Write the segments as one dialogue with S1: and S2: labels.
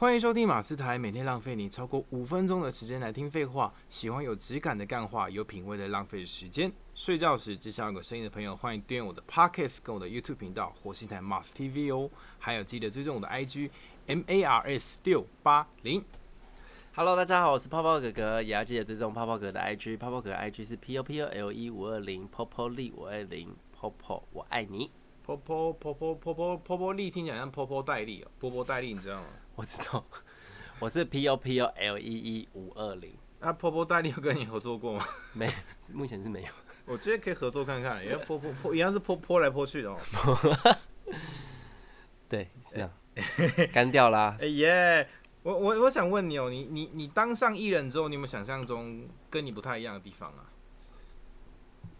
S1: 欢迎收听马斯台，每天浪费你超过五分钟的时间来听废话。喜欢有质感的干话，有品味的浪费时间。睡觉时只想有个声音的朋友，欢迎订阅我的 Podcast 跟我的 YouTube 频道火星台 Mars TV 哦。还有记得追踪我的 IG M A R S 六八零。
S2: Hello，大家好，我是泡泡哥哥，也要记得追踪泡泡哥的 IG，泡泡哥 IG 是 P O P O L E 五二零 p o p o l e 五二零泡泡我爱你
S1: p o p o p o p o p o p o p o 听起来像 p o p o 代理哦，波波代理你知道吗？
S2: 我知道，我是 P O P O L E E 五二零，
S1: 那波波代理有跟你合作过吗？
S2: 没，目前是没有。
S1: 我觉得可以合作看看，因为波波波一样是波波来波去的哦。
S2: 对，这样干掉啦。
S1: 哎耶！我我我想问你哦，你你你当上艺人之后，你有没有想象中跟你不太一样的地方啊？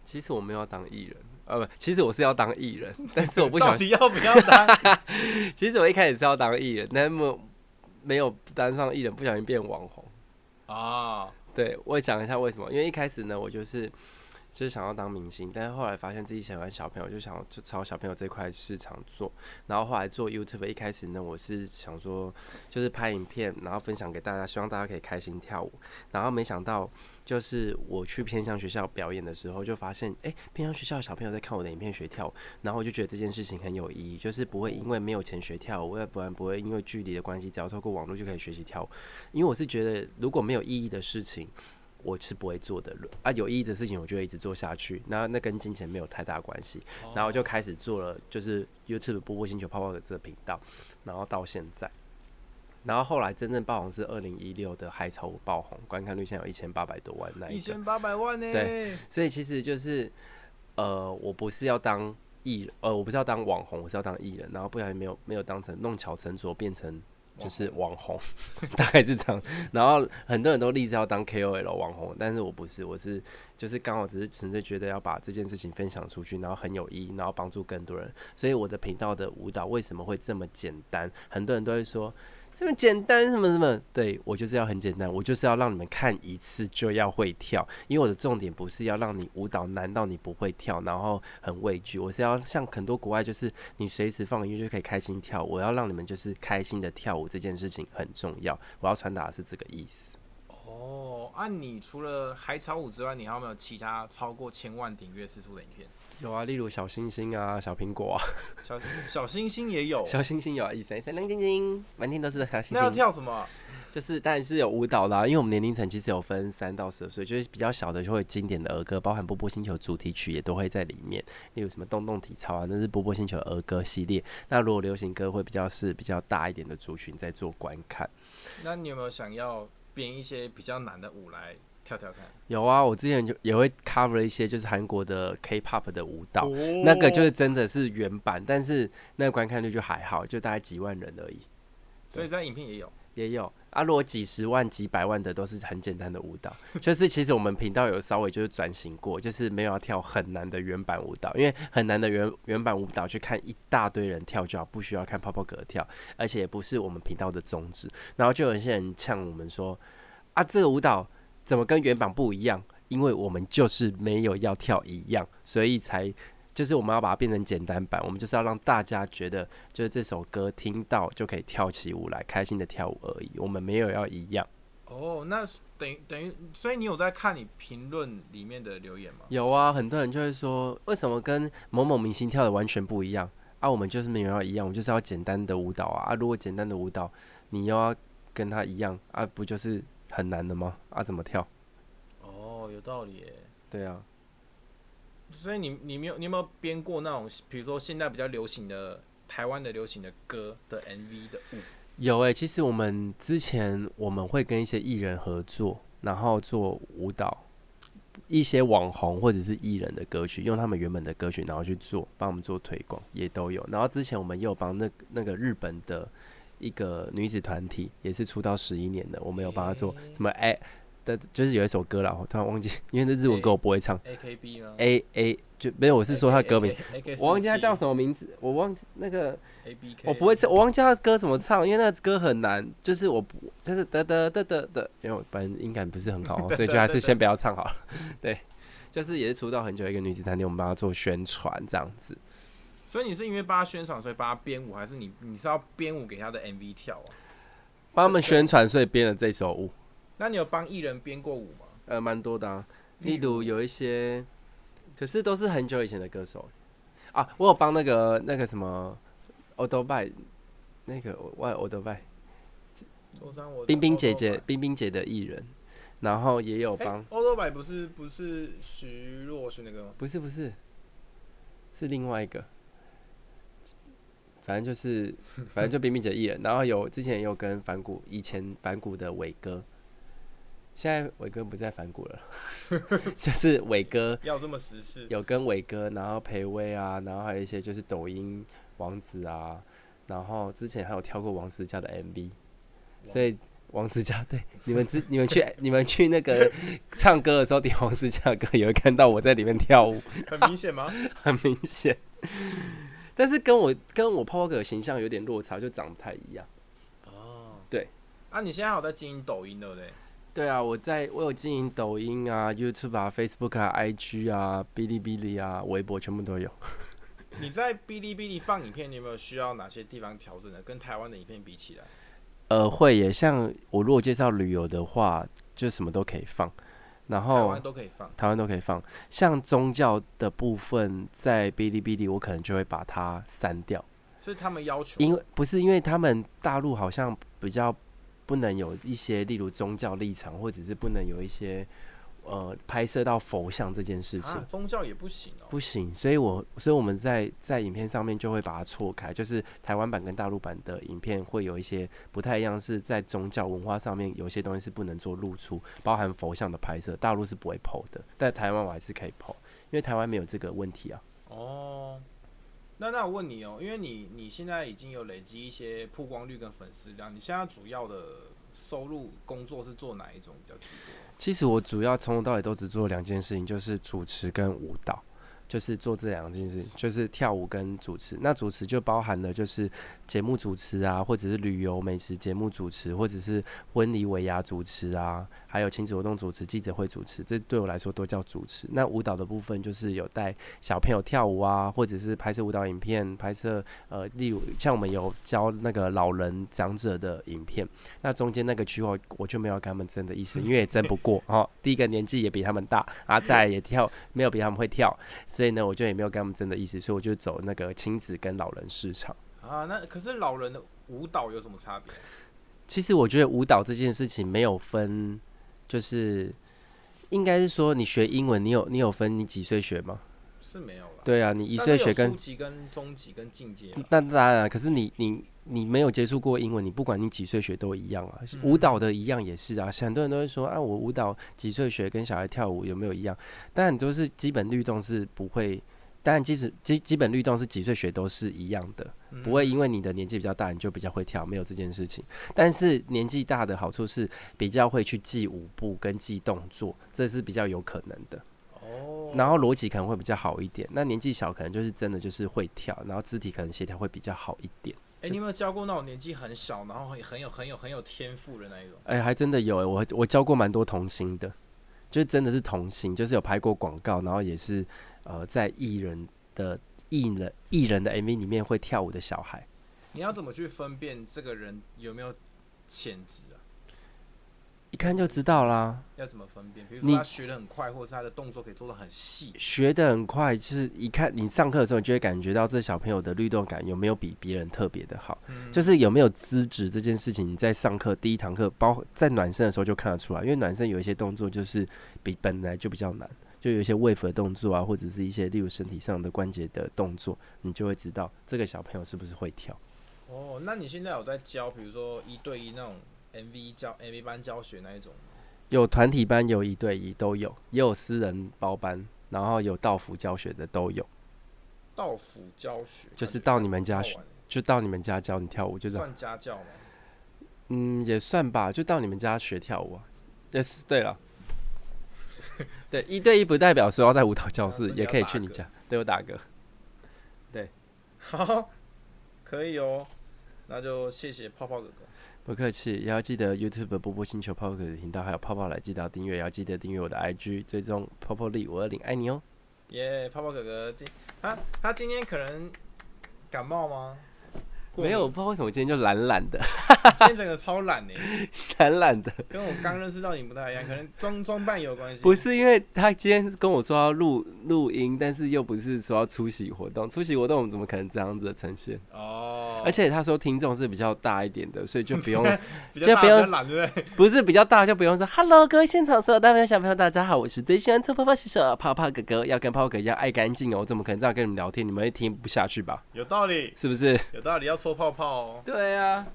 S2: 其实我没有要当艺人，呃，不，其实我是要当艺人，但是我不小心。
S1: 到底要不要当？
S2: 其实我一开始是要当艺人，但没没有当上艺人，不小心变网红。
S1: 啊，
S2: 对我讲一下为什么，因为一开始呢，我就是就是想要当明星，但是后来发现自己喜欢小朋友，就想就朝小朋友这块市场做。然后后来做 YouTube，一开始呢，我是想说就是拍影片，然后分享给大家，希望大家可以开心跳舞。然后没想到，就是我去偏向学校表演的时候，就发现，哎、偏向学校的小朋友在看我的影片学跳舞，然后我就觉得这件事情很有意义，就是不会因为没有钱学跳舞，我也不然不会因为距离的关系，只要透过网络就可以学习跳舞。因为我是觉得，如果没有意义的事情，我是不会做的。啊，有意义的事情，我就会一直做下去。那那跟金钱没有太大关系。然后我就开始做了，就是 YouTube 波波星球泡泡的这个频道，然后到现在。然后后来真正爆红是二零一六的海草舞爆红，观看率现在有一千八百多万那一
S1: 千八百万呢？
S2: 对，所以其实就是，呃，我不是要当艺人，呃，我不是要当网红，我是要当艺人，然后不小心没有没有当成弄巧成拙，变成就是网红，大概是这样。然后很多人都立志要当 KOL 网红，但是我不是，我是就是刚好只是纯粹觉得要把这件事情分享出去，然后很有意义，然后帮助更多人。所以我的频道的舞蹈为什么会这么简单？很多人都会说。这么简单什么什么？对我就是要很简单，我就是要让你们看一次就要会跳，因为我的重点不是要让你舞蹈难到你不会跳，然后很畏惧，我是要像很多国外就是你随时放音乐就可以开心跳，我要让你们就是开心的跳舞这件事情很重要，我要传达的是这个意思。
S1: 哦，啊，你除了海草舞之外，你还有没有其他超过千万订阅次数的影片？
S2: 有啊，例如小星星啊、小苹果啊、
S1: 小小星星也有，
S2: 小星星有啊，一闪一闪亮晶晶，满天都是小星星
S1: 那要。跳什么？
S2: 就是当然是有舞蹈啦，因为我们年龄层其实有分三到十二岁，就是比较小的就会经典的儿歌，包含波波星球主题曲也都会在里面，例如什么动动体操啊，那是波波星球儿歌系列。那如果流行歌会比较是比较大一点的族群在做观看。
S1: 那你有没有想要编一些比较难的舞来跳跳看？
S2: 有啊，我之前就也会 cover 一些就是韩国的 K-pop 的舞蹈，
S1: 哦
S2: 那个就是真的是原版，但是那个观看率就还好，就大概几万人而已。
S1: 所以在影片也有。
S2: 也有啊，如果几十万、几百万的都是很简单的舞蹈，就是其实我们频道有稍微就是转型过，就是没有要跳很难的原版舞蹈，因为很难的原原版舞蹈去看一大堆人跳就好，不需要看泡泡哥跳，而且也不是我们频道的宗旨。然后就有一些人呛我们说啊，这个舞蹈怎么跟原版不一样？因为我们就是没有要跳一样，所以才。就是我们要把它变成简单版，我们就是要让大家觉得，就是这首歌听到就可以跳起舞来，开心的跳舞而已。我们没有要一样。
S1: 哦，那等于等于，所以你有在看你评论里面的留言吗？
S2: 有啊，很多人就会说，为什么跟某某明星跳的完全不一样啊？我们就是没有要一样，我们就是要简单的舞蹈啊。啊，如果简单的舞蹈你又要跟他一样啊，不就是很难的吗？啊，怎么跳？
S1: 哦，有道理耶。
S2: 对啊，
S1: 所以你你没有你有没有编过那种，比如说现在比较流行的台湾的流行的歌的 MV 的舞？
S2: 有诶、其实我们之前我们会跟一些艺人合作，然后做舞蹈，一些网红或者是艺人的歌曲，用他们原本的歌曲，然后去做，帮我们做推广，也都有。然后之前我们也有帮那那个日本的一个女子团体，也是出道十一年的，我们有帮她做什么哎的，就是有一首歌啦，我突然忘记，因为那日文歌我不会唱
S1: AKB 吗
S2: ？，A A 就没有，我是说他歌名我忘记他叫什么名字，我忘记那个。
S1: ABK，
S2: 我不会唱，我忘记他的歌怎么唱，因为那个歌很难，就是我不，但是得得得得得，因为我本人音感不是很好，所以就还是先不要唱好了。对，就是也是出道很久一个女子团体，我们帮她做宣传这样子。
S1: 所以你是因为帮他宣传，所以帮他编舞，还是你你是要编舞给他的 MV 跳啊？
S2: 帮他们宣传，所以编了这首舞。
S1: 那你有帮艺人编过舞吗？
S2: 呃，蛮多的啊，例如有一些，可是都是很久以前的歌手啊。我有帮那个那个什么 o d o b y 那个外 o d o b y 冰冰姐姐，冰冰姐的艺人，然后也有帮。
S1: 不是不是徐若瑄那个吗？
S2: 不是不是，是另外一个。反正就是，反正就冰冰姐艺人，然后有之前也有跟反骨，以前反骨的伟哥，现在伟哥不在反骨了，就是伟哥
S1: 要这么实事，
S2: 有跟伟哥，然后裴威啊，然后还有一些就是抖音王子啊，然后之前还有跳过王思佳的 MV，所以王思佳对你们之 你们去你们去那个唱歌的时候点王思佳的歌，也会看到我在里面跳舞，
S1: 很明显吗？
S2: 很明显。但是跟我跟我泡泡哥形象有点落差，就长不太一样。哦，对。
S1: 啊，你现在有在经营抖音对不对？
S2: 对啊，我在我有经营抖音啊、YouTube 啊、Facebook 啊、IG 啊、哔哩哔哩啊、微博全部都有。
S1: 你在哔哩哔哩放影片，你有没有需要哪些地方调整的？跟台湾的影片比起来？
S2: 呃，会耶。像我如果介绍旅游的话，就什么都可以放。然后台
S1: 湾都可以放，
S2: 台湾都可以放。像宗教的部分，在哔哩哔哩，我可能就会把它删掉。
S1: 是他们要求？
S2: 因为不是，因为他们大陆好像比较不能有一些，例如宗教立场，或者是不能有一些。呃，拍摄到佛像这件事情，
S1: 宗教也不行哦，
S2: 不行。所以，我所以我们在在影片上面就会把它错开，就是台湾版跟大陆版的影片会有一些不太一样，是在宗教文化上面有些东西是不能做露出，包含佛像的拍摄，大陆是不会剖的，但台湾我还是可以剖，因为台湾没有这个问题啊。哦，
S1: 那那我问你哦，因为你你现在已经有累积一些曝光率跟粉丝量，你现在主要的收入工作是做哪一种比较？
S2: 其实我主要从头到尾都只做两件事情，就是主持跟舞蹈。就是做这两件事，就是跳舞跟主持。那主持就包含了就是节目主持啊，或者是旅游美食节目主持，或者是婚礼尾牙主持啊，还有亲子活动主持、记者会主持，这对我来说都叫主持。那舞蹈的部分就是有带小朋友跳舞啊，或者是拍摄舞蹈影片，拍摄呃，例如像我们有教那个老人长者的影片，那中间那个区我我就没有跟他们争的意思，因为也争不过 哦。第一个年纪也比他们大，啊，再也跳没有比他们会跳。所以呢，我就也没有跟他们争的意思，所以我就走那个亲子跟老人市场
S1: 啊。那可是老人的舞蹈有什么差别？
S2: 其实我觉得舞蹈这件事情没有分，就是应该是说你学英文，你有你有分你几岁学吗？
S1: 是没有了。
S2: 对啊，你一岁学跟
S1: 初级跟中级跟进阶。
S2: 那当然，啊可是你你。你没有接触过英文，你不管你几岁学都一样啊。舞蹈的一样也是啊。很多人都会说啊，我舞蹈几岁学跟小孩跳舞有没有一样？当然都是基本律动是不会，当然基础基基本律动是几岁学都是一样的，不会因为你的年纪比较大你就比较会跳，没有这件事情。但是年纪大的好处是比较会去记舞步跟记动作，这是比较有可能的。哦。然后逻辑可能会比较好一点。那年纪小可能就是真的就是会跳，然后肢体可能协调会比较好一点。
S1: 哎，你有没有教过那种年纪很小，然后很很有很有很有天赋的那一种？
S2: 哎，还真的有哎，我我教过蛮多童星的，就真的是童星，就是有拍过广告，然后也是呃在艺人的艺人艺人的 MV 里面会跳舞的小孩。
S1: 你要怎么去分辨这个人有没有潜质？
S2: 一看就知道啦。
S1: 要怎么分辨？比如说他学的很快，或者是他的动作可以做的很细。
S2: 学的很快，就是一看你上课的时候，你就会感觉到这小朋友的律动感有没有比别人特别的好。就是有没有资质这件事情，你在上课第一堂课，包在暖身的时候就看得出来。因为暖身有一些动作就是比本来就比较难，就有一些位服的动作啊，或者是一些例如身体上的关节的动作，你就会知道这个小朋友是不是会跳。
S1: 哦，那你现在有在教，比如说一对一那种？M V 教 M V 班教学那一种，
S2: 有团体班，有一对一都有，也有私人包班，然后有道府教学的都有。
S1: 道府教学
S2: 就是到你们家学，就到你们家教你跳舞，就
S1: 算家教吗？
S2: 嗯，也算吧，就到你们家学跳舞。也是对了，对一对一不代表说要在舞蹈教室，也可以去你家，对我打个。对，
S1: 好，可以哦，那就谢谢泡泡哥哥。
S2: 不客气，也要记得 YouTube 波波星球泡泡的频道，还有泡泡来记得订阅，也要记得订阅我的 IG，追踪泡泡力五二零，爱你哦。
S1: 耶，泡泡哥哥今他他今天可能感冒吗？
S2: 没有，我不知道为什么今天就懒懒的，
S1: 今天整个超懒呢、
S2: 懒懒的。
S1: 跟我刚认识到你不太一样，可能装装扮有关系。
S2: 不是因为他今天跟我说要录录音，但是又不是说要出席活动，出席活动我们怎么可能这样子的呈现？
S1: 哦，
S2: 而且他说听众是比较大一点的，所以就不用
S1: 比较大
S2: 就不用
S1: 懒，对不对？
S2: 不是比较大就不用说 Hello，各位现场所有大朋友小朋友大家好，我是最喜欢搓泡泡洗手的泡泡哥哥，要跟泡泡哥一样爱干净哦，我怎么可能这样跟你们聊天？你们会听不下去吧？
S1: 有道理，
S2: 是不是？
S1: 有道理，要搓泡泡哦。
S2: 对啊，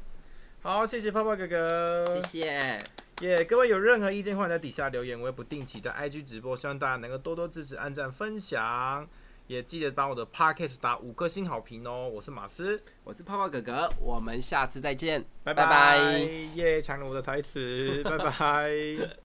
S1: 好，谢谢泡泡哥哥。
S2: 谢。
S1: 耶各位有任何意见，欢迎在底下留言，我也不定期在 IG 直播，希望大家能够多多支持、按赞、分享，也记得帮我的 Podcast 打五颗星好评哦。我是马斯，
S2: 我是泡泡哥哥，我们下次再见，
S1: 拜
S2: 拜。拜
S1: 耶，抢了我的台词，拜拜。